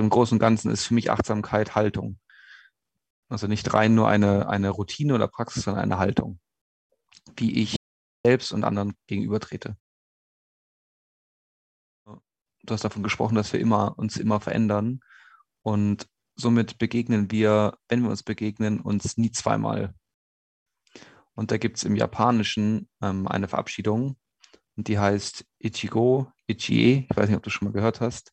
im Großen und Ganzen ist für mich Achtsamkeit Haltung. Also nicht rein nur eine, eine Routine oder Praxis, sondern eine Haltung, wie ich selbst und anderen gegenübertrete. Du hast davon gesprochen, dass wir immer, uns immer verändern und somit begegnen wir, wenn wir uns begegnen, uns nie zweimal. Und da gibt es im Japanischen ähm, eine Verabschiedung und die heißt Ichigo, Ichie. Ich weiß nicht, ob du schon mal gehört hast.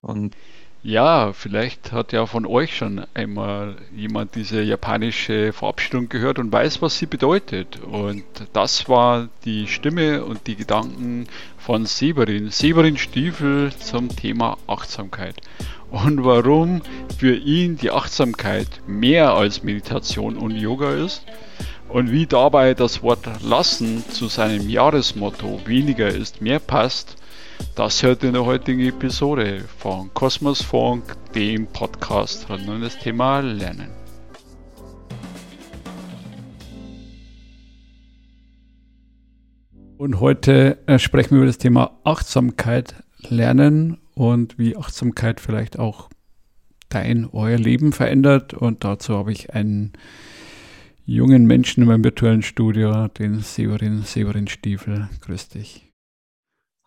Und ja, vielleicht hat ja von euch schon einmal jemand diese japanische Verabschiedung gehört und weiß, was sie bedeutet. Und das war die Stimme und die Gedanken von Severin, Severin Stiefel zum Thema Achtsamkeit. Und warum für ihn die Achtsamkeit mehr als Meditation und Yoga ist und wie dabei das Wort lassen zu seinem Jahresmotto weniger ist mehr passt das hört in der heutigen Episode von Kosmos Funk, dem Podcast rund um das Thema Lernen. Und heute äh, sprechen wir über das Thema Achtsamkeit, Lernen und wie Achtsamkeit vielleicht auch dein, euer Leben verändert. Und dazu habe ich einen jungen Menschen in meinem virtuellen Studio, den Severin, Severin Stiefel. Grüß dich.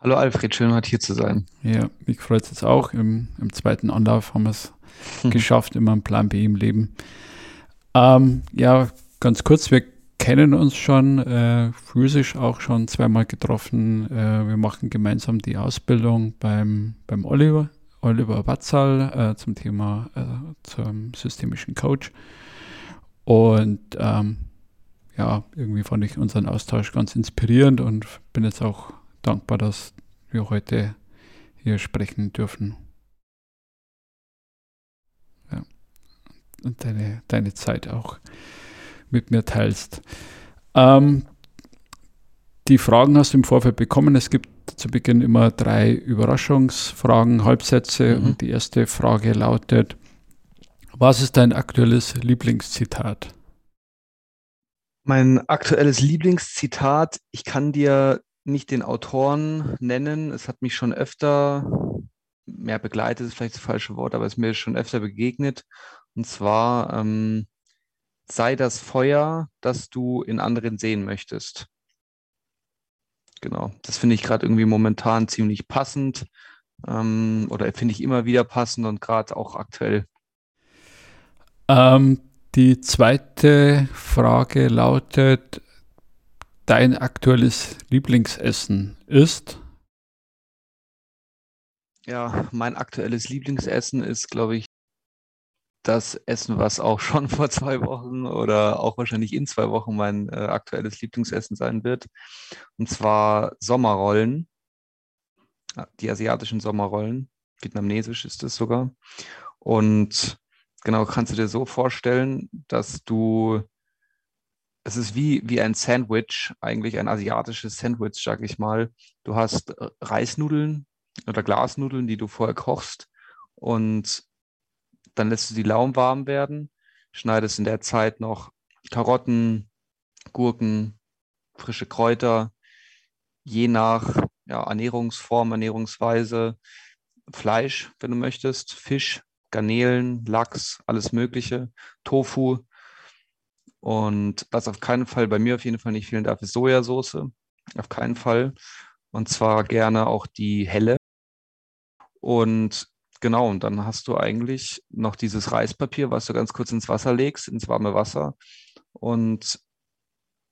Hallo Alfred, schön heute hier zu sein. Ja, mich freut es jetzt auch. Im, Im, zweiten Anlauf haben wir es hm. geschafft, immer einen Plan B im Leben. Ähm, ja, ganz kurz, wir kennen uns schon äh, physisch auch schon zweimal getroffen. Äh, wir machen gemeinsam die Ausbildung beim, beim Oliver, Oliver Watzal äh, zum Thema äh, zum systemischen Coach. Und ähm, ja, irgendwie fand ich unseren Austausch ganz inspirierend und bin jetzt auch dankbar, dass wir heute hier sprechen dürfen. Ja. Und deine, deine Zeit auch mit mir teilst. Ähm, die Fragen hast du im Vorfeld bekommen. Es gibt zu Beginn immer drei Überraschungsfragen, Halbsätze. Mhm. Und die erste Frage lautet, was ist dein aktuelles Lieblingszitat? Mein aktuelles Lieblingszitat, ich kann dir nicht den Autoren nennen. Es hat mich schon öfter, mehr begleitet ist vielleicht das falsche Wort, aber es ist mir schon öfter begegnet. Und zwar ähm, sei das Feuer, das du in anderen sehen möchtest. Genau, das finde ich gerade irgendwie momentan ziemlich passend ähm, oder finde ich immer wieder passend und gerade auch aktuell. Ähm, die zweite Frage lautet, dein aktuelles Lieblingsessen ist? Ja, mein aktuelles Lieblingsessen ist, glaube ich, das Essen, was auch schon vor zwei Wochen oder auch wahrscheinlich in zwei Wochen mein äh, aktuelles Lieblingsessen sein wird. Und zwar Sommerrollen, die asiatischen Sommerrollen. Vietnamesisch ist es sogar. Und genau, kannst du dir so vorstellen, dass du es ist wie, wie ein Sandwich, eigentlich ein asiatisches Sandwich, sag ich mal. Du hast äh, Reisnudeln oder Glasnudeln, die du vorher kochst und dann lässt du die lauwarm werden, schneidest in der Zeit noch Karotten, Gurken, frische Kräuter, je nach ja, Ernährungsform, Ernährungsweise, Fleisch, wenn du möchtest, Fisch, Garnelen, Lachs, alles Mögliche, Tofu, und was auf keinen Fall bei mir auf jeden Fall nicht fehlen darf, ist Sojasauce. Auf keinen Fall. Und zwar gerne auch die helle. Und genau, und dann hast du eigentlich noch dieses Reispapier, was du ganz kurz ins Wasser legst, ins warme Wasser. Und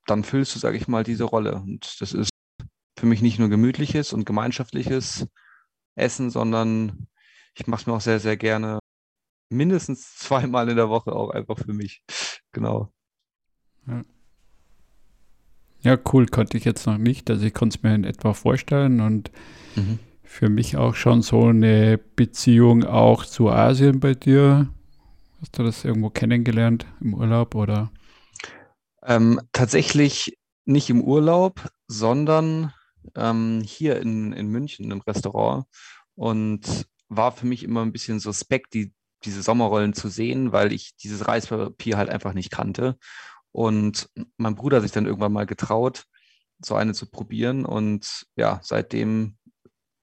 dann füllst du, sage ich mal, diese Rolle. Und das ist für mich nicht nur gemütliches und gemeinschaftliches Essen, sondern ich mache es mir auch sehr, sehr gerne mindestens zweimal in der Woche auch einfach für mich. Genau. Ja. cool, konnte ich jetzt noch nicht. Also ich konnte es mir in etwa vorstellen und mhm. für mich auch schon so eine Beziehung auch zu Asien bei dir. Hast du das irgendwo kennengelernt im Urlaub oder? Ähm, tatsächlich nicht im Urlaub, sondern ähm, hier in, in München im Restaurant und war für mich immer ein bisschen suspekt, die, diese Sommerrollen zu sehen, weil ich dieses Reispapier halt einfach nicht kannte. Und mein Bruder hat sich dann irgendwann mal getraut, so eine zu probieren. Und ja, seitdem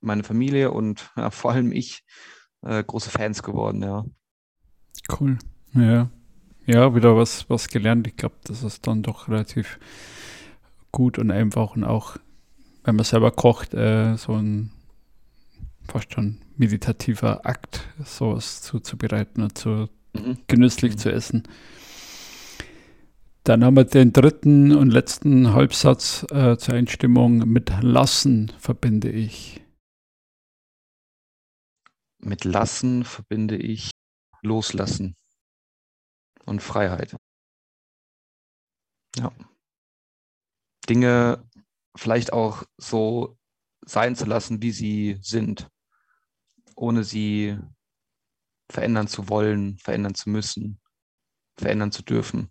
meine Familie und ja, vor allem ich äh, große Fans geworden, ja. Cool. Ja. Ja, wieder was, was gelernt. Ich glaube, das ist dann doch relativ gut und einfach und auch, wenn man selber kocht, äh, so ein fast schon meditativer Akt, sowas zuzubereiten und zu mhm. genüsslich mhm. zu essen. Dann haben wir den dritten und letzten Halbsatz äh, zur Einstimmung mit Lassen verbinde ich. Mit Lassen verbinde ich Loslassen und Freiheit. Ja. Dinge vielleicht auch so sein zu lassen, wie sie sind, ohne sie verändern zu wollen, verändern zu müssen, verändern zu dürfen.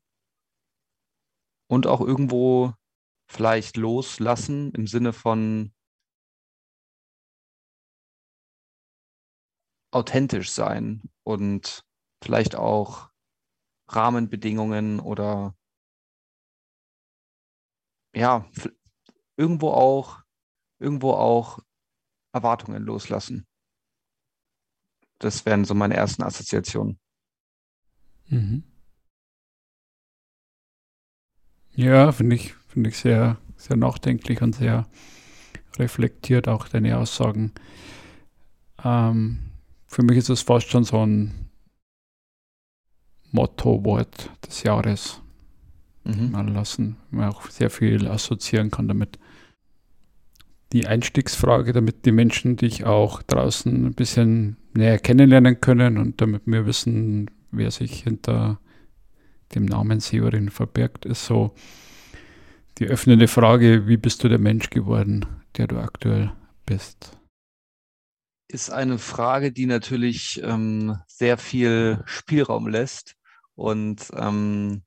Und auch irgendwo vielleicht loslassen im Sinne von authentisch sein und vielleicht auch Rahmenbedingungen oder ja, irgendwo auch, irgendwo auch Erwartungen loslassen. Das wären so meine ersten Assoziationen. Mhm. Ja, finde ich, finde ich sehr, sehr nachdenklich und sehr reflektiert auch deine Aussagen. Ähm, für mich ist es fast schon so ein Motto-Wort des Jahres mhm. mal lassen, man auch sehr viel assoziieren kann damit. Die Einstiegsfrage, damit die Menschen dich auch draußen ein bisschen näher kennenlernen können und damit wir wissen, wer sich hinter dem Namen Severin verbirgt, ist so die öffnende Frage, wie bist du der Mensch geworden, der du aktuell bist? Ist eine Frage, die natürlich ähm, sehr viel Spielraum lässt und ähm,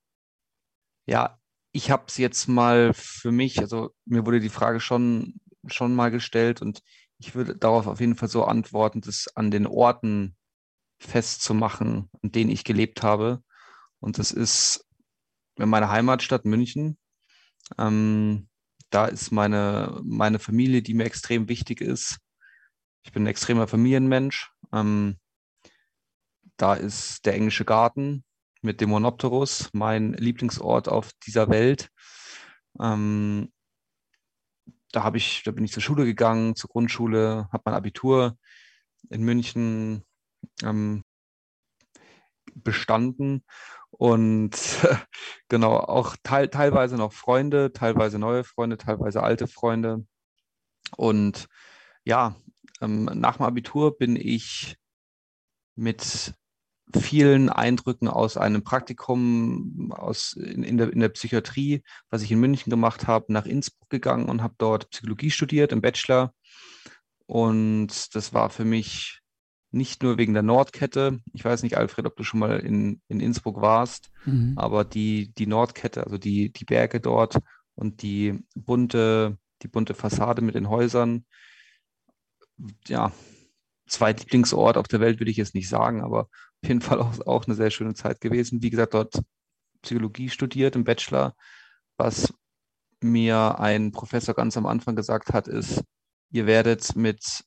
ja, ich habe es jetzt mal für mich, also mir wurde die Frage schon, schon mal gestellt und ich würde darauf auf jeden Fall so antworten, das an den Orten festzumachen, an denen ich gelebt habe. Und das ist meine Heimatstadt München. Ähm, da ist meine, meine Familie, die mir extrem wichtig ist. Ich bin ein extremer Familienmensch. Ähm, da ist der englische Garten, mit dem Monopterus, mein Lieblingsort auf dieser Welt. Ähm, da habe ich, da bin ich zur Schule gegangen, zur Grundschule, habe mein Abitur in München ähm, bestanden und genau auch teil, teilweise noch Freunde, teilweise neue Freunde, teilweise alte Freunde. Und ja, ähm, nach dem Abitur bin ich mit vielen Eindrücken aus einem Praktikum aus, in, in, der, in der Psychiatrie, was ich in München gemacht habe, nach Innsbruck gegangen und habe dort Psychologie studiert im Bachelor. Und das war für mich nicht nur wegen der Nordkette. Ich weiß nicht, Alfred, ob du schon mal in, in Innsbruck warst, mhm. aber die, die Nordkette, also die, die Berge dort und die bunte, die bunte Fassade mit den Häusern, ja, Zweitlieblingsort auf der Welt würde ich jetzt nicht sagen, aber auf jeden Fall auch, auch eine sehr schöne Zeit gewesen. Wie gesagt, dort Psychologie studiert im Bachelor. Was mir ein Professor ganz am Anfang gesagt hat, ist, ihr werdet mit,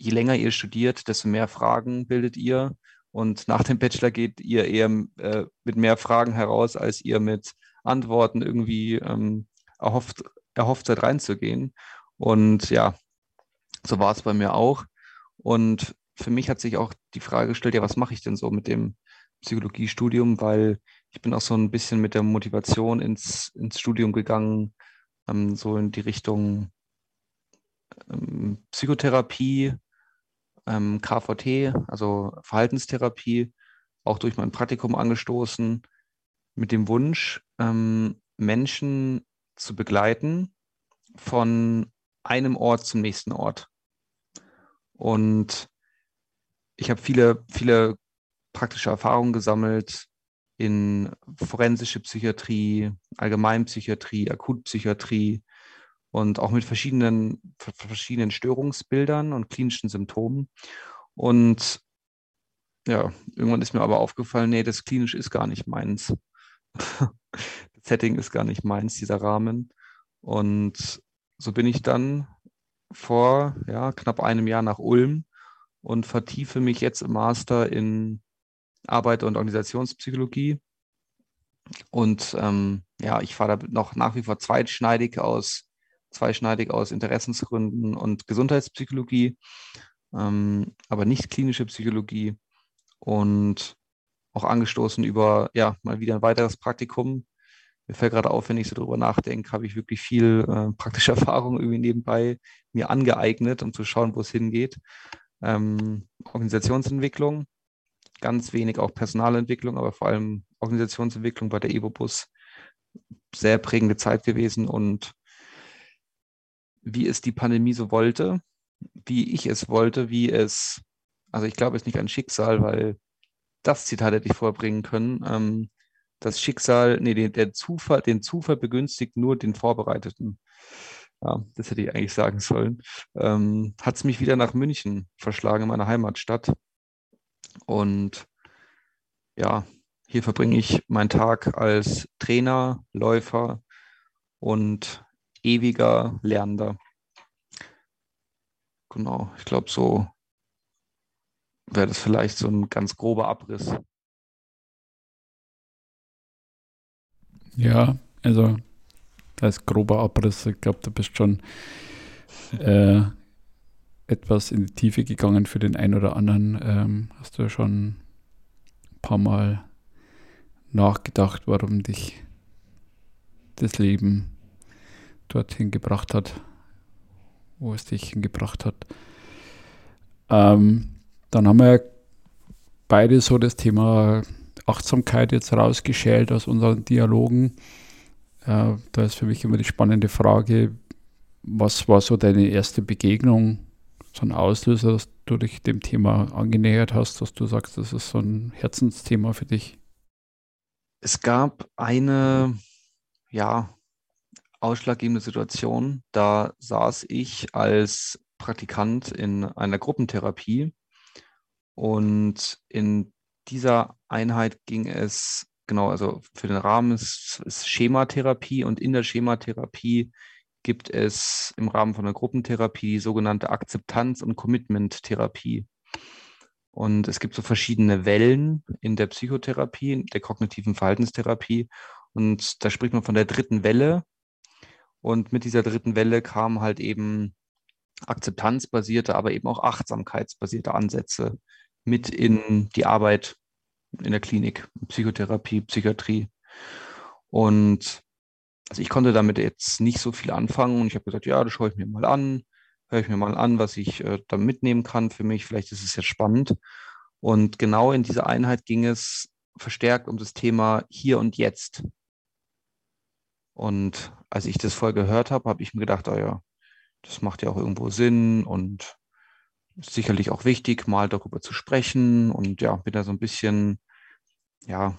je länger ihr studiert, desto mehr Fragen bildet ihr. Und nach dem Bachelor geht ihr eher äh, mit mehr Fragen heraus, als ihr mit Antworten irgendwie ähm, erhofft, erhofft seid reinzugehen. Und ja, so war es bei mir auch. Und für mich hat sich auch die Frage gestellt, ja, was mache ich denn so mit dem Psychologiestudium, weil ich bin auch so ein bisschen mit der Motivation ins, ins Studium gegangen, ähm, so in die Richtung ähm, Psychotherapie, ähm, KVT, also Verhaltenstherapie, auch durch mein Praktikum angestoßen, mit dem Wunsch, ähm, Menschen zu begleiten von einem Ort zum nächsten Ort. Und ich habe viele, viele praktische Erfahrungen gesammelt in forensische Psychiatrie, Allgemeinpsychiatrie, Akutpsychiatrie und auch mit verschiedenen, verschiedenen Störungsbildern und klinischen Symptomen. Und ja, irgendwann ist mir aber aufgefallen, nee, das klinisch ist gar nicht meins. das Setting ist gar nicht meins, dieser Rahmen. Und so bin ich dann vor ja, knapp einem Jahr nach Ulm und vertiefe mich jetzt im Master in Arbeit- und Organisationspsychologie. Und ähm, ja, ich fahre da noch nach wie vor zweischneidig aus, zweischneidig aus Interessensgründen und Gesundheitspsychologie, ähm, aber nicht klinische Psychologie. Und auch angestoßen über, ja, mal wieder ein weiteres Praktikum. Mir fällt gerade auf, wenn ich so drüber nachdenke, habe ich wirklich viel äh, praktische Erfahrung irgendwie nebenbei mir angeeignet, um zu schauen, wo es hingeht. Ähm, Organisationsentwicklung, ganz wenig auch Personalentwicklung, aber vor allem Organisationsentwicklung bei der EvoBus. Sehr prägende Zeit gewesen und wie es die Pandemie so wollte, wie ich es wollte, wie es, also ich glaube, es ist nicht ein Schicksal, weil das Zitat hätte ich vorbringen können. Ähm, das Schicksal, nee, den, der Zufall, den Zufall begünstigt nur den Vorbereiteten. Ja, das hätte ich eigentlich sagen sollen. Ähm, Hat es mich wieder nach München verschlagen, in meiner Heimatstadt. Und ja, hier verbringe ich meinen Tag als Trainer, Läufer und ewiger Lernender. Genau, ich glaube, so wäre das vielleicht so ein ganz grober Abriss. Ja, also als grober Abriss, ich glaube, du bist schon äh, etwas in die Tiefe gegangen für den einen oder anderen. Ähm, hast du schon ein paar Mal nachgedacht, warum dich das Leben dorthin gebracht hat, wo es dich hingebracht hat. Ähm, dann haben wir beide so das Thema Achtsamkeit jetzt rausgeschält aus unseren Dialogen. Äh, da ist für mich immer die spannende Frage, was war so deine erste Begegnung, so ein Auslöser, dass du dich dem Thema angenähert hast, dass du sagst, das ist so ein Herzensthema für dich? Es gab eine, ja, ausschlaggebende Situation. Da saß ich als Praktikant in einer Gruppentherapie und in dieser Einheit ging es, genau, also für den Rahmen ist, ist Schematherapie und in der Schematherapie gibt es im Rahmen von der Gruppentherapie sogenannte Akzeptanz- und Commitment-Therapie. Und es gibt so verschiedene Wellen in der Psychotherapie, der kognitiven Verhaltenstherapie. Und da spricht man von der dritten Welle. Und mit dieser dritten Welle kamen halt eben akzeptanzbasierte, aber eben auch achtsamkeitsbasierte Ansätze mit in die Arbeit in der Klinik, Psychotherapie, Psychiatrie. Und also ich konnte damit jetzt nicht so viel anfangen und ich habe gesagt, ja, das schaue ich mir mal an, höre ich mir mal an, was ich äh, da mitnehmen kann für mich. Vielleicht ist es jetzt spannend. Und genau in dieser Einheit ging es verstärkt um das Thema hier und jetzt. Und als ich das vorher gehört habe, habe ich mir gedacht, oh ja, das macht ja auch irgendwo Sinn und sicherlich auch wichtig, mal darüber zu sprechen und ja, bin da so ein bisschen, ja,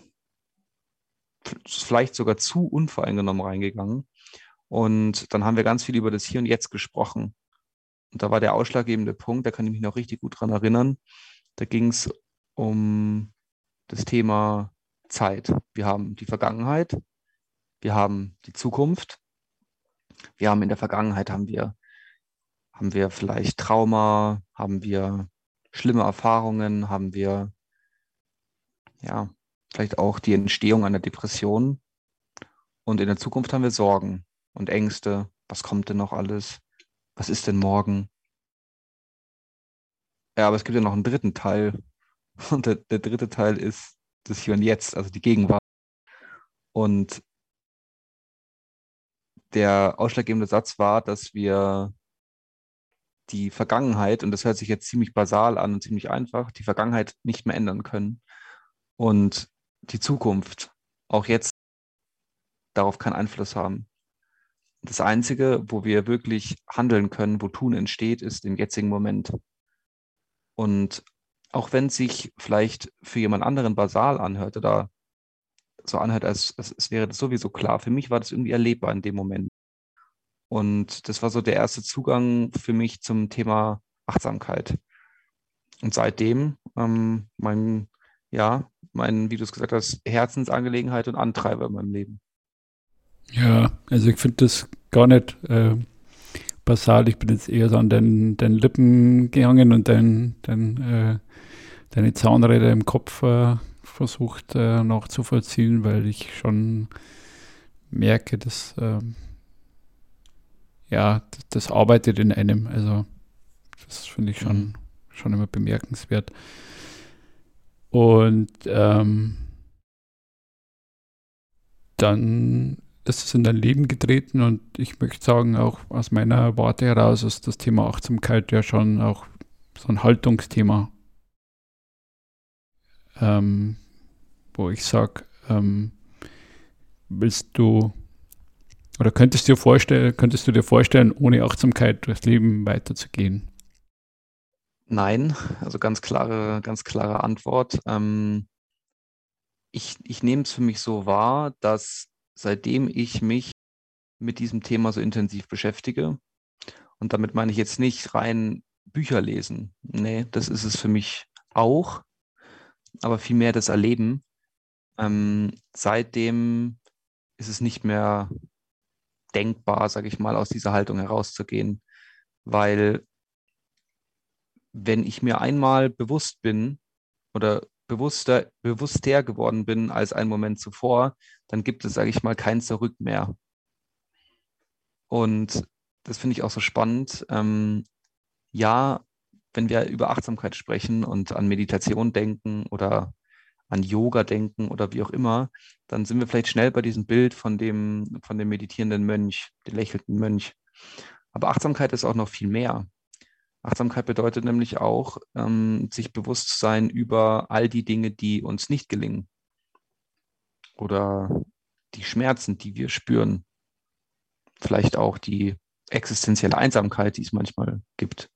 vielleicht sogar zu unvoreingenommen reingegangen. Und dann haben wir ganz viel über das Hier und Jetzt gesprochen. Und da war der ausschlaggebende Punkt, da kann ich mich noch richtig gut dran erinnern. Da ging es um das Thema Zeit. Wir haben die Vergangenheit, wir haben die Zukunft. Wir haben in der Vergangenheit haben wir haben wir vielleicht Trauma? Haben wir schlimme Erfahrungen? Haben wir ja vielleicht auch die Entstehung einer Depression? Und in der Zukunft haben wir Sorgen und Ängste. Was kommt denn noch alles? Was ist denn morgen? Ja, aber es gibt ja noch einen dritten Teil. Und der, der dritte Teil ist das Hier und Jetzt, also die Gegenwart. Und der ausschlaggebende Satz war, dass wir die Vergangenheit, und das hört sich jetzt ziemlich basal an und ziemlich einfach, die Vergangenheit nicht mehr ändern können und die Zukunft auch jetzt darauf keinen Einfluss haben. Das Einzige, wo wir wirklich handeln können, wo Tun entsteht, ist im jetzigen Moment. Und auch wenn es sich vielleicht für jemand anderen basal anhört oder so anhört, als, als, als wäre das sowieso klar, für mich war das irgendwie erlebbar in dem Moment. Und das war so der erste Zugang für mich zum Thema Achtsamkeit. Und seitdem ähm, mein, ja, mein, wie du es gesagt hast, Herzensangelegenheit und Antreiber in meinem Leben. Ja, also ich finde das gar nicht äh, basal. Ich bin jetzt eher so an den, den Lippen gehangen und den, den, äh, deine Zahnräder im Kopf äh, versucht äh, nachzuvollziehen, weil ich schon merke, dass ähm, ja, das, das, arbeitet in einem. Also das finde ich schon, mhm. schon immer bemerkenswert. Und ähm, dann ist es in dein Leben getreten und ich möchte sagen, auch aus meiner Warte heraus ist das Thema Achtsamkeit ja schon auch so ein Haltungsthema, ähm, wo ich sage, ähm, willst du oder könntest du dir vorstellen, könntest du dir vorstellen, ohne Achtsamkeit durchs Leben weiterzugehen? Nein, also ganz klare, ganz klare Antwort. Ähm, ich, ich nehme es für mich so wahr, dass seitdem ich mich mit diesem Thema so intensiv beschäftige, und damit meine ich jetzt nicht rein Bücher lesen, nee, das ist es für mich auch, aber vielmehr das Erleben. Ähm, seitdem ist es nicht mehr denkbar, sage ich mal, aus dieser Haltung herauszugehen, weil wenn ich mir einmal bewusst bin oder bewusster, bewusster geworden bin als einen Moment zuvor, dann gibt es, sage ich mal, kein Zurück mehr. Und das finde ich auch so spannend. Ähm, ja, wenn wir über Achtsamkeit sprechen und an Meditation denken oder an Yoga denken oder wie auch immer, dann sind wir vielleicht schnell bei diesem Bild von dem, von dem meditierenden Mönch, dem lächelnden Mönch. Aber Achtsamkeit ist auch noch viel mehr. Achtsamkeit bedeutet nämlich auch, ähm, sich bewusst zu sein über all die Dinge, die uns nicht gelingen. Oder die Schmerzen, die wir spüren. Vielleicht auch die existenzielle Einsamkeit, die es manchmal gibt.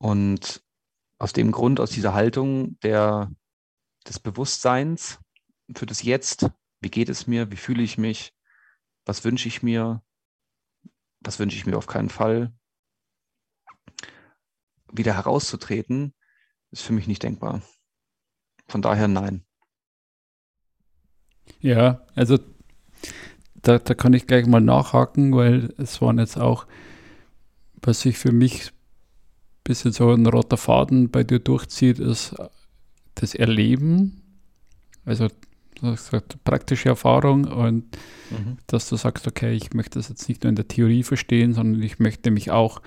Und aus dem Grund, aus dieser Haltung der, des Bewusstseins für das Jetzt, wie geht es mir, wie fühle ich mich, was wünsche ich mir, was wünsche ich mir auf keinen Fall, wieder herauszutreten, ist für mich nicht denkbar. Von daher nein. Ja, also da, da kann ich gleich mal nachhaken, weil es waren jetzt auch, was sich für mich bisschen so ein roter Faden bei dir durchzieht, ist das Erleben, also gesagt, praktische Erfahrung und mhm. dass du sagst, okay, ich möchte das jetzt nicht nur in der Theorie verstehen, sondern ich möchte mich auch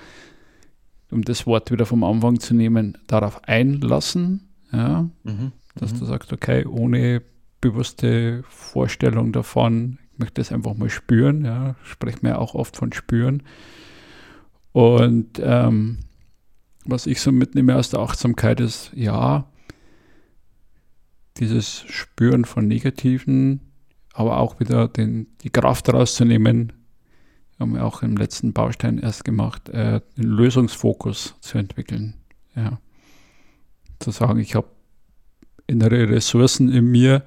um das Wort wieder vom Anfang zu nehmen, darauf einlassen, ja, mhm. dass mhm. du sagst, okay, ohne bewusste Vorstellung davon, ich möchte es einfach mal spüren, ja, spreche mir auch oft von spüren. Und ähm, was ich so mitnehme aus der Achtsamkeit ist, ja, dieses Spüren von Negativen, aber auch wieder den, die Kraft rauszunehmen, haben wir auch im letzten Baustein erst gemacht, äh, den Lösungsfokus zu entwickeln. Ja. Zu sagen, ich habe innere Ressourcen in mir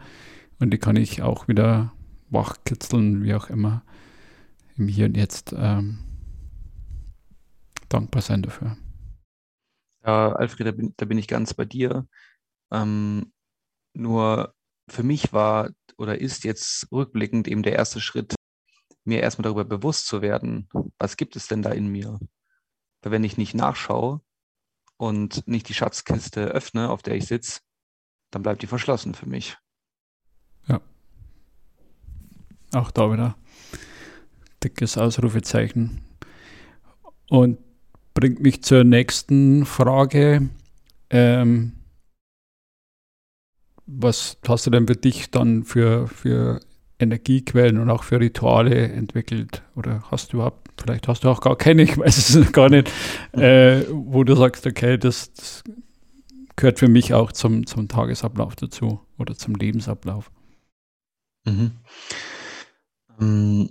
und die kann ich auch wieder wachkitzeln, wie auch immer, im Hier und Jetzt ähm, dankbar sein dafür. Ja, Alfred, da bin, da bin ich ganz bei dir. Ähm, nur für mich war oder ist jetzt rückblickend eben der erste Schritt, mir erstmal darüber bewusst zu werden, was gibt es denn da in mir? Weil wenn ich nicht nachschaue und nicht die Schatzkiste öffne, auf der ich sitze, dann bleibt die verschlossen für mich. Ja. Auch da wieder dickes Ausrufezeichen. Und bringt mich zur nächsten Frage. Ähm, was hast du denn für dich dann für, für Energiequellen und auch für Rituale entwickelt? Oder hast du überhaupt, vielleicht hast du auch gar keine, ich weiß es gar nicht, äh, wo du sagst, okay, das, das, gehört für mich auch zum, zum Tagesablauf dazu oder zum Lebensablauf? Mhm. Ähm,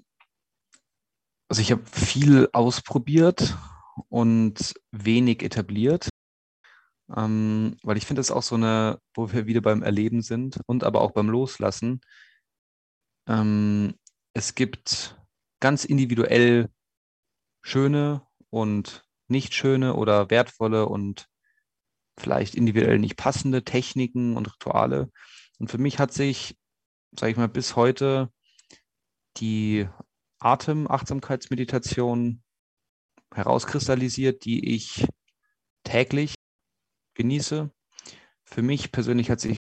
also ich habe viel ausprobiert und wenig etabliert, ähm, weil ich finde es auch so eine, wo wir wieder beim Erleben sind und aber auch beim Loslassen ähm, es gibt ganz individuell schöne und nicht schöne oder wertvolle und vielleicht individuell nicht passende Techniken und Rituale. Und für mich hat sich, sage ich mal, bis heute die Atem-Achtsamkeitsmeditation herauskristallisiert, die ich täglich genieße. Für mich persönlich hat sich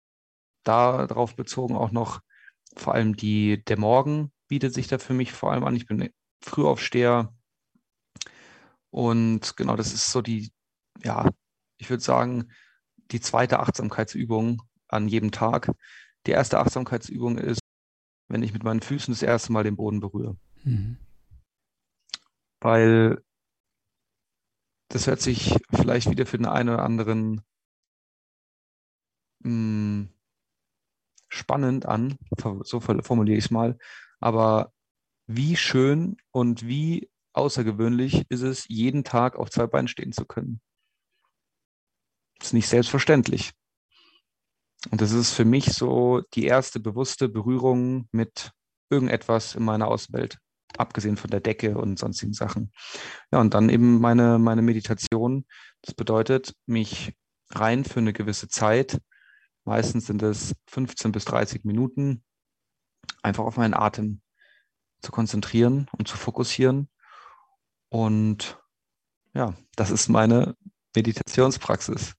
darauf bezogen auch noch vor allem die, der Morgen bietet sich da für mich vor allem an. Ich bin Frühaufsteher und genau, das ist so die, ja, ich würde sagen, die zweite Achtsamkeitsübung an jedem Tag. Die erste Achtsamkeitsübung ist, wenn ich mit meinen Füßen das erste Mal den Boden berühre. Mhm. Weil das hört sich vielleicht wieder für den einen oder anderen mh, hm, spannend an, so formuliere ich es mal, aber wie schön und wie außergewöhnlich ist es, jeden Tag auf zwei Beinen stehen zu können. Das ist nicht selbstverständlich. Und das ist für mich so die erste bewusste Berührung mit irgendetwas in meiner Außenwelt, abgesehen von der Decke und sonstigen Sachen. Ja, und dann eben meine, meine Meditation. Das bedeutet, mich rein für eine gewisse Zeit, meistens sind es 15 bis 30 Minuten, einfach auf meinen Atem zu konzentrieren und zu fokussieren. Und ja, das ist meine Meditationspraxis.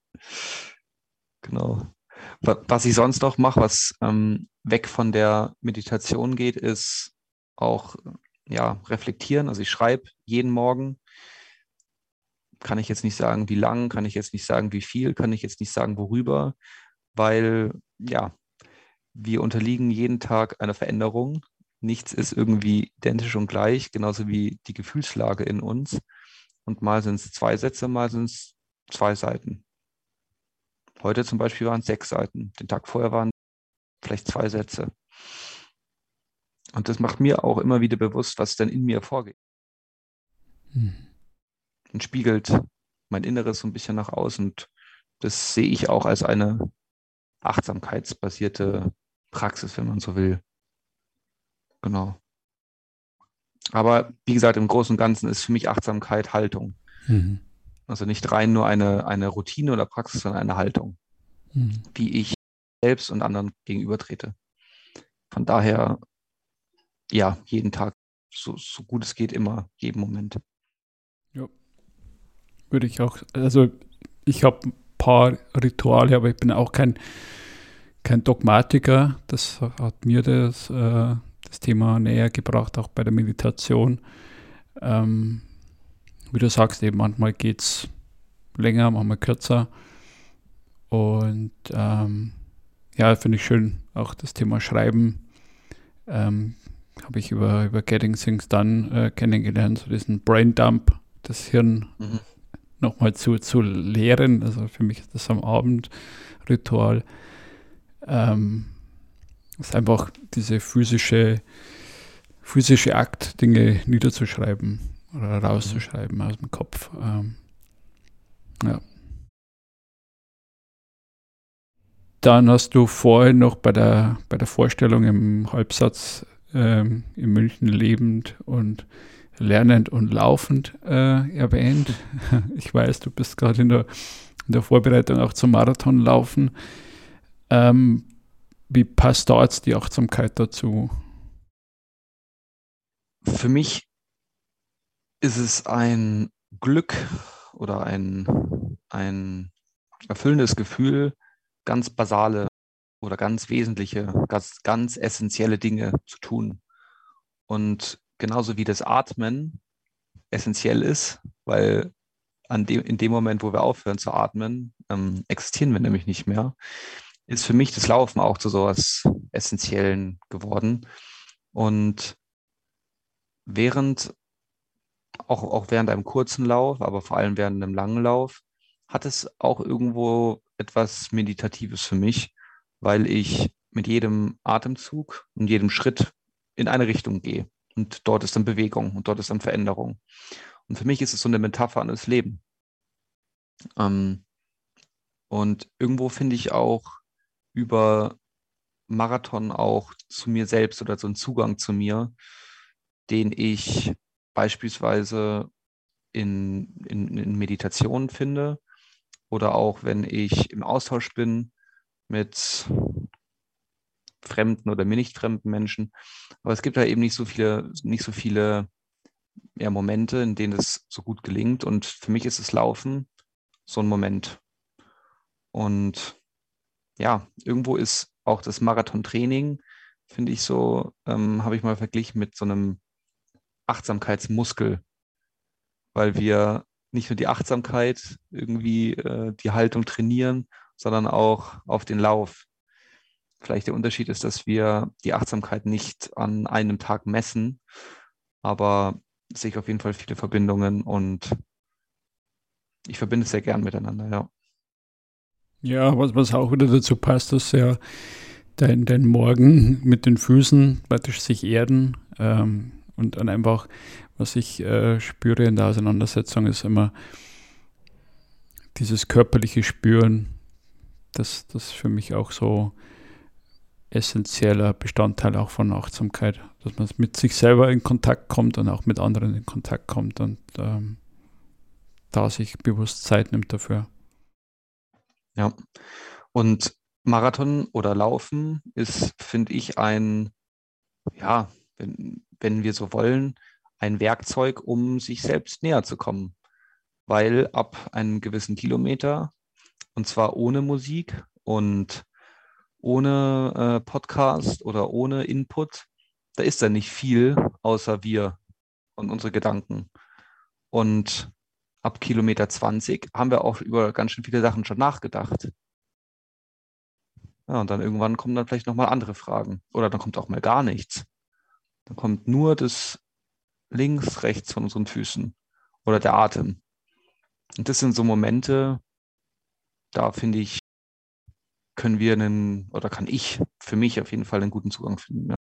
Genau. Was ich sonst noch mache, was ähm, weg von der Meditation geht, ist auch ja, reflektieren. Also ich schreibe jeden Morgen. Kann ich jetzt nicht sagen, wie lang, kann ich jetzt nicht sagen, wie viel, kann ich jetzt nicht sagen, worüber, weil ja, wir unterliegen jeden Tag einer Veränderung. Nichts ist irgendwie identisch und gleich, genauso wie die Gefühlslage in uns. Und mal sind es zwei Sätze, mal sind es zwei Seiten. Heute zum Beispiel waren es sechs Seiten. Den Tag vorher waren vielleicht zwei Sätze. Und das macht mir auch immer wieder bewusst, was denn in mir vorgeht. Hm. Und spiegelt mein Inneres so ein bisschen nach außen. Und das sehe ich auch als eine achtsamkeitsbasierte Praxis, wenn man so will. Genau. Aber wie gesagt, im Großen und Ganzen ist für mich Achtsamkeit Haltung. Mhm. Also nicht rein nur eine, eine Routine oder Praxis, sondern eine Haltung, mhm. wie ich selbst und anderen gegenüber trete. Von daher, ja, jeden Tag, so, so gut es geht, immer, jeden Moment. Ja. Würde ich auch, also ich habe ein paar Rituale, aber ich bin auch kein, kein Dogmatiker. Das hat mir das, äh, das Thema näher gebracht, auch bei der Meditation. Ähm, wie du sagst, eben manchmal geht es länger, manchmal kürzer. Und ähm, ja, finde ich schön, auch das Thema Schreiben. Ähm, habe ich über, über Getting Things Done äh, kennengelernt, so diesen Brain Dump, das Hirn mhm. nochmal zu, zu leeren. Also für mich ist das am Abend Ritual. Ähm, ist einfach diese physische, physische Akt, Dinge niederzuschreiben oder rauszuschreiben mhm. aus dem Kopf. Ähm, ja. Dann hast du vorhin noch bei der, bei der Vorstellung im Halbsatz ähm, in München lebend und lernend und laufend äh, erwähnt. Ich weiß, du bist gerade in der, in der Vorbereitung auch zum Marathonlaufen. Ähm, wie passt da jetzt die Achtsamkeit dazu? Für mich ist es ein Glück oder ein, ein erfüllendes Gefühl, ganz basale oder ganz wesentliche, ganz, ganz essentielle Dinge zu tun. Und genauso wie das Atmen essentiell ist, weil an dem, in dem Moment, wo wir aufhören zu atmen, ähm, existieren wir nämlich nicht mehr, ist für mich das Laufen auch zu sowas Essentiellen geworden. Und während auch, auch während einem kurzen Lauf, aber vor allem während einem langen Lauf, hat es auch irgendwo etwas Meditatives für mich, weil ich mit jedem Atemzug und jedem Schritt in eine Richtung gehe. Und dort ist dann Bewegung und dort ist dann Veränderung. Und für mich ist es so eine Metapher an das Leben. Ähm, und irgendwo finde ich auch über Marathon auch zu mir selbst oder so einen Zugang zu mir, den ich beispielsweise in, in, in Meditation finde oder auch wenn ich im Austausch bin mit fremden oder mir nicht fremden Menschen. Aber es gibt da eben nicht so viele, nicht so viele ja, Momente, in denen es so gut gelingt. Und für mich ist es Laufen so ein Moment. Und ja, irgendwo ist auch das Marathontraining, finde ich so, ähm, habe ich mal verglichen mit so einem Achtsamkeitsmuskel, weil wir nicht nur die Achtsamkeit irgendwie äh, die Haltung trainieren, sondern auch auf den Lauf. Vielleicht der Unterschied ist, dass wir die Achtsamkeit nicht an einem Tag messen, aber sehe ich auf jeden Fall viele Verbindungen und ich verbinde es sehr gern miteinander, ja. Ja, was, was auch wieder dazu passt, dass ja dein, dein Morgen mit den Füßen praktisch sich erden ähm, und dann einfach, was ich äh, spüre in der Auseinandersetzung, ist immer dieses körperliche Spüren, das, das für mich auch so essentieller Bestandteil auch von Achtsamkeit, dass man mit sich selber in Kontakt kommt und auch mit anderen in Kontakt kommt und ähm, da sich bewusst Zeit nimmt dafür. Ja, und Marathon oder Laufen ist, finde ich, ein, ja, wenn, wenn wir so wollen, ein Werkzeug, um sich selbst näher zu kommen. Weil ab einem gewissen Kilometer, und zwar ohne Musik und ohne äh, Podcast oder ohne Input, da ist da nicht viel außer wir und unsere Gedanken. Und ab Kilometer 20 haben wir auch über ganz schön viele Sachen schon nachgedacht. Ja, und dann irgendwann kommen dann vielleicht nochmal andere Fragen. Oder dann kommt auch mal gar nichts. Dann kommt nur das links, rechts von unseren Füßen oder der Atem. Und das sind so Momente, da finde ich, können wir einen, oder kann ich für mich auf jeden Fall einen guten Zugang finden. Ja.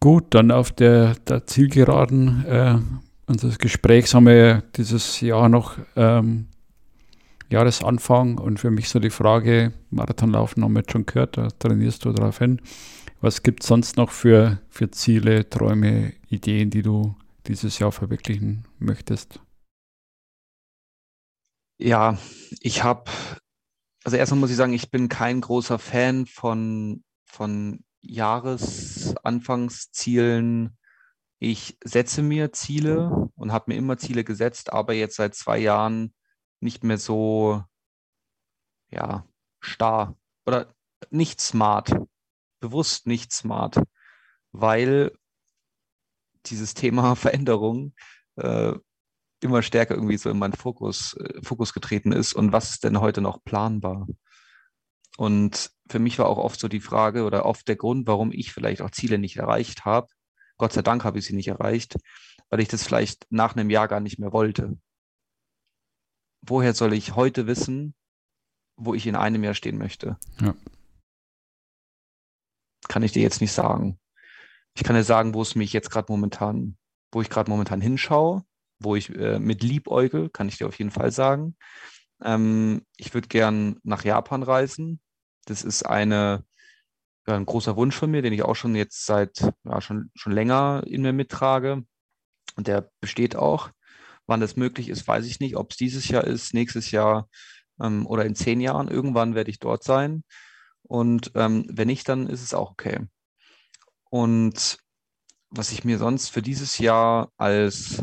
Gut, dann auf der, der Zielgeraden äh, unseres Gesprächs haben wir dieses Jahr noch ähm, Jahresanfang und für mich so die Frage, Marathonlaufen haben wir jetzt schon gehört, da trainierst du darauf hin. Was gibt es sonst noch für, für Ziele, Träume, Ideen, die du dieses Jahr verwirklichen möchtest? Ja, ich habe, also erstmal muss ich sagen, ich bin kein großer Fan von, von Jahresanfangszielen. Ich setze mir Ziele und habe mir immer Ziele gesetzt, aber jetzt seit zwei Jahren nicht mehr so, ja, starr oder nicht smart bewusst nicht smart, weil dieses Thema Veränderung äh, immer stärker irgendwie so in meinen Fokus, äh, Fokus getreten ist und was ist denn heute noch planbar? Und für mich war auch oft so die Frage oder oft der Grund, warum ich vielleicht auch Ziele nicht erreicht habe. Gott sei Dank habe ich sie nicht erreicht, weil ich das vielleicht nach einem Jahr gar nicht mehr wollte. Woher soll ich heute wissen, wo ich in einem Jahr stehen möchte? Ja kann ich dir jetzt nicht sagen. Ich kann dir sagen, wo es mich jetzt gerade momentan, wo ich gerade momentan hinschaue, wo ich äh, mit liebäugel, kann ich dir auf jeden Fall sagen. Ähm, ich würde gern nach Japan reisen. Das ist eine, ja, ein großer Wunsch von mir, den ich auch schon jetzt seit ja, schon, schon länger in mir mittrage. Und der besteht auch. Wann das möglich ist, weiß ich nicht. Ob es dieses Jahr ist, nächstes Jahr ähm, oder in zehn Jahren. Irgendwann werde ich dort sein. Und ähm, wenn nicht, dann ist es auch okay. Und was ich mir sonst für dieses Jahr als,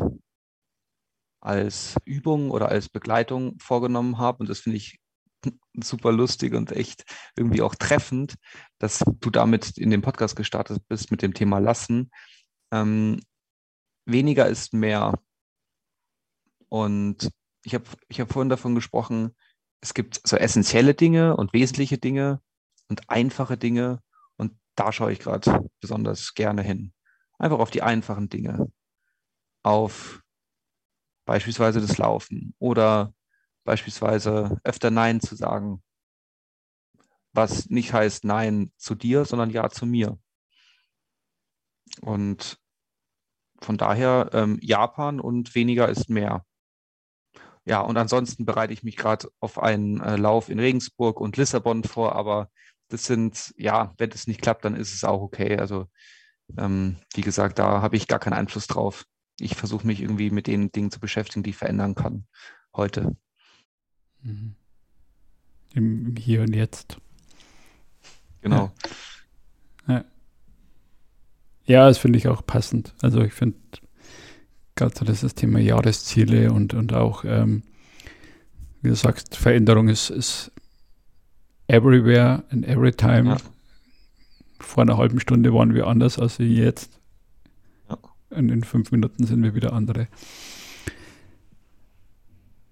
als Übung oder als Begleitung vorgenommen habe, und das finde ich super lustig und echt irgendwie auch treffend, dass du damit in dem Podcast gestartet bist mit dem Thema Lassen. Ähm, weniger ist mehr. Und ich habe ich hab vorhin davon gesprochen, es gibt so essentielle Dinge und wesentliche Dinge und einfache Dinge. Und da schaue ich gerade besonders gerne hin. Einfach auf die einfachen Dinge. Auf beispielsweise das Laufen oder beispielsweise öfter Nein zu sagen. Was nicht heißt Nein zu dir, sondern Ja zu mir. Und von daher ähm, Japan und weniger ist mehr. Ja, und ansonsten bereite ich mich gerade auf einen äh, Lauf in Regensburg und Lissabon vor, aber das sind, ja, wenn es nicht klappt, dann ist es auch okay. Also, ähm, wie gesagt, da habe ich gar keinen Einfluss drauf. Ich versuche mich irgendwie mit den Dingen zu beschäftigen, die ich verändern kann heute. Mhm. Im Hier und Jetzt. Genau. Ja, ja das finde ich auch passend. Also ich finde gerade das Thema Jahresziele und, und auch, ähm, wie du sagst, Veränderung ist, ist everywhere and every time. Ja. Vor einer halben Stunde waren wir anders als jetzt. Und in fünf Minuten sind wir wieder andere.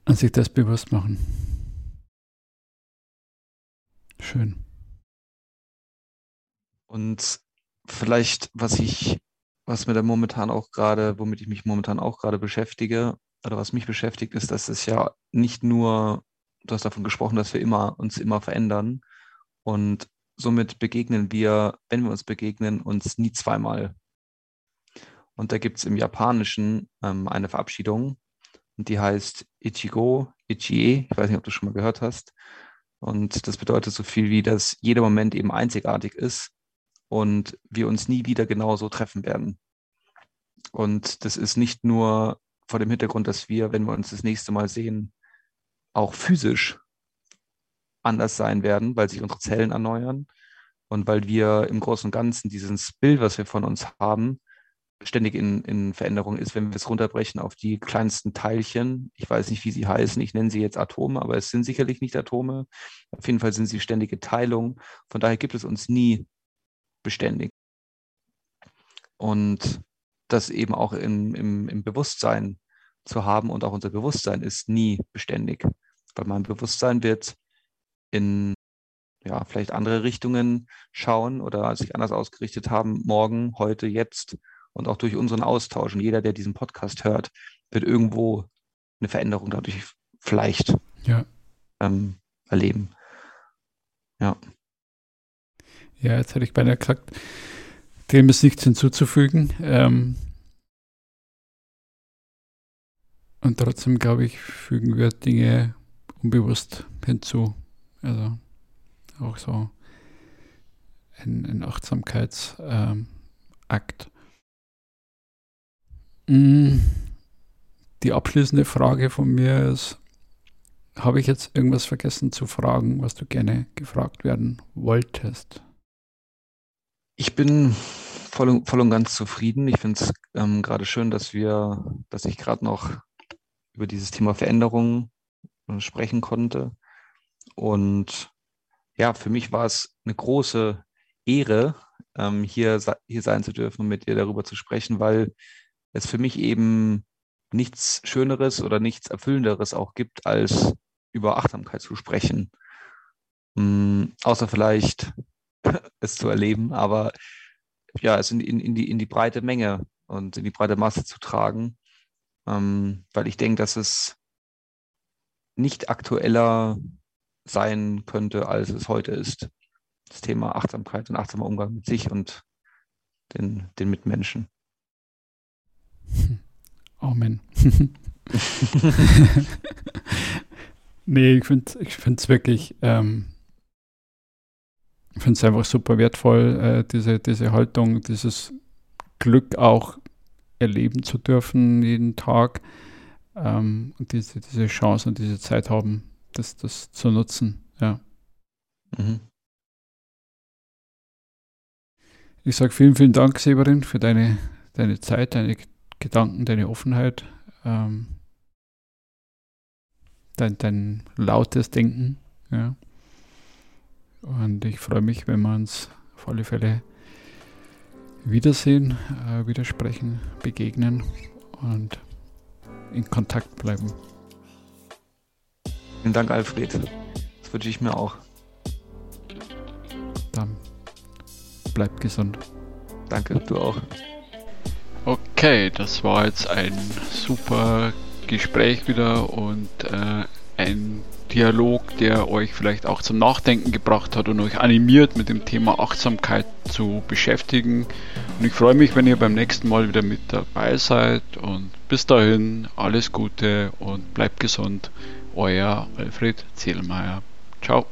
Und sich das bewusst machen. Schön. Und vielleicht, was ich, was mir da momentan auch gerade, womit ich mich momentan auch gerade beschäftige, oder was mich beschäftigt, ist, dass es ja nicht nur, du hast davon gesprochen, dass wir immer uns immer verändern und somit begegnen wir, wenn wir uns begegnen, uns nie zweimal. Und da gibt es im Japanischen ähm, eine Verabschiedung und die heißt Ichigo, Ichie, ich weiß nicht, ob du schon mal gehört hast. Und das bedeutet so viel wie, dass jeder Moment eben einzigartig ist und wir uns nie wieder genauso treffen werden. Und das ist nicht nur vor dem Hintergrund, dass wir, wenn wir uns das nächste Mal sehen, auch physisch anders sein werden, weil sich unsere Zellen erneuern und weil wir im Großen und Ganzen dieses Bild, was wir von uns haben, ständig in, in Veränderung ist, wenn wir es runterbrechen auf die kleinsten Teilchen. Ich weiß nicht, wie sie heißen. Ich nenne sie jetzt Atome, aber es sind sicherlich nicht Atome. Auf jeden Fall sind sie ständige Teilungen. Von daher gibt es uns nie beständig. Und das eben auch in, im, im Bewusstsein zu haben und auch unser Bewusstsein ist nie beständig, weil mein Bewusstsein wird in ja, vielleicht andere Richtungen schauen oder sich anders ausgerichtet haben, morgen, heute, jetzt und auch durch unseren Austausch. Und jeder, der diesen Podcast hört, wird irgendwo eine Veränderung dadurch vielleicht ja. ähm, erleben. Ja. Ja, jetzt hätte ich beinahe gesagt, dem ist nichts hinzuzufügen. Ähm, und trotzdem, glaube ich, fügen wir Dinge unbewusst hinzu. Also auch so ein, ein Achtsamkeitsakt. Ähm, die abschließende Frage von mir ist, habe ich jetzt irgendwas vergessen zu fragen, was du gerne gefragt werden wolltest? Ich bin voll und, voll und ganz zufrieden. Ich finde es ähm, gerade schön, dass wir, dass ich gerade noch über dieses Thema Veränderung äh, sprechen konnte. Und ja, für mich war es eine große Ehre, ähm, hier, hier sein zu dürfen und mit dir darüber zu sprechen, weil es für mich eben nichts Schöneres oder nichts Erfüllenderes auch gibt, als über Achtsamkeit zu sprechen. Ähm, außer vielleicht es zu erleben, aber ja, es in, in, in, die, in die breite Menge und in die breite Masse zu tragen, ähm, weil ich denke, dass es nicht aktueller sein könnte, als es heute ist. Das Thema Achtsamkeit und achtsamer Umgang mit sich und den, den Mitmenschen. Amen. nee, ich finde es ich wirklich, ähm, ich finde es einfach super wertvoll, äh, diese, diese Haltung, dieses Glück auch erleben zu dürfen jeden Tag ähm, und diese, diese Chance und diese Zeit haben, das, das zu nutzen. Ja. Mhm. Ich sage vielen, vielen Dank, Severin, für deine, deine Zeit, deine Gedanken, deine Offenheit, ähm, dein, dein lautes Denken. Ja. Und ich freue mich, wenn wir uns auf alle Fälle wiedersehen, äh, widersprechen, begegnen und in Kontakt bleiben. Vielen Dank, Alfred. Das wünsche ich mir auch. Dann bleibt gesund. Danke, du auch. Okay, das war jetzt ein super Gespräch wieder und äh, ein Dialog, der euch vielleicht auch zum Nachdenken gebracht hat und euch animiert, mit dem Thema Achtsamkeit zu beschäftigen. Und ich freue mich, wenn ihr beim nächsten Mal wieder mit dabei seid. Und bis dahin alles Gute und bleibt gesund. Euer Alfred Zählmeier. Ciao.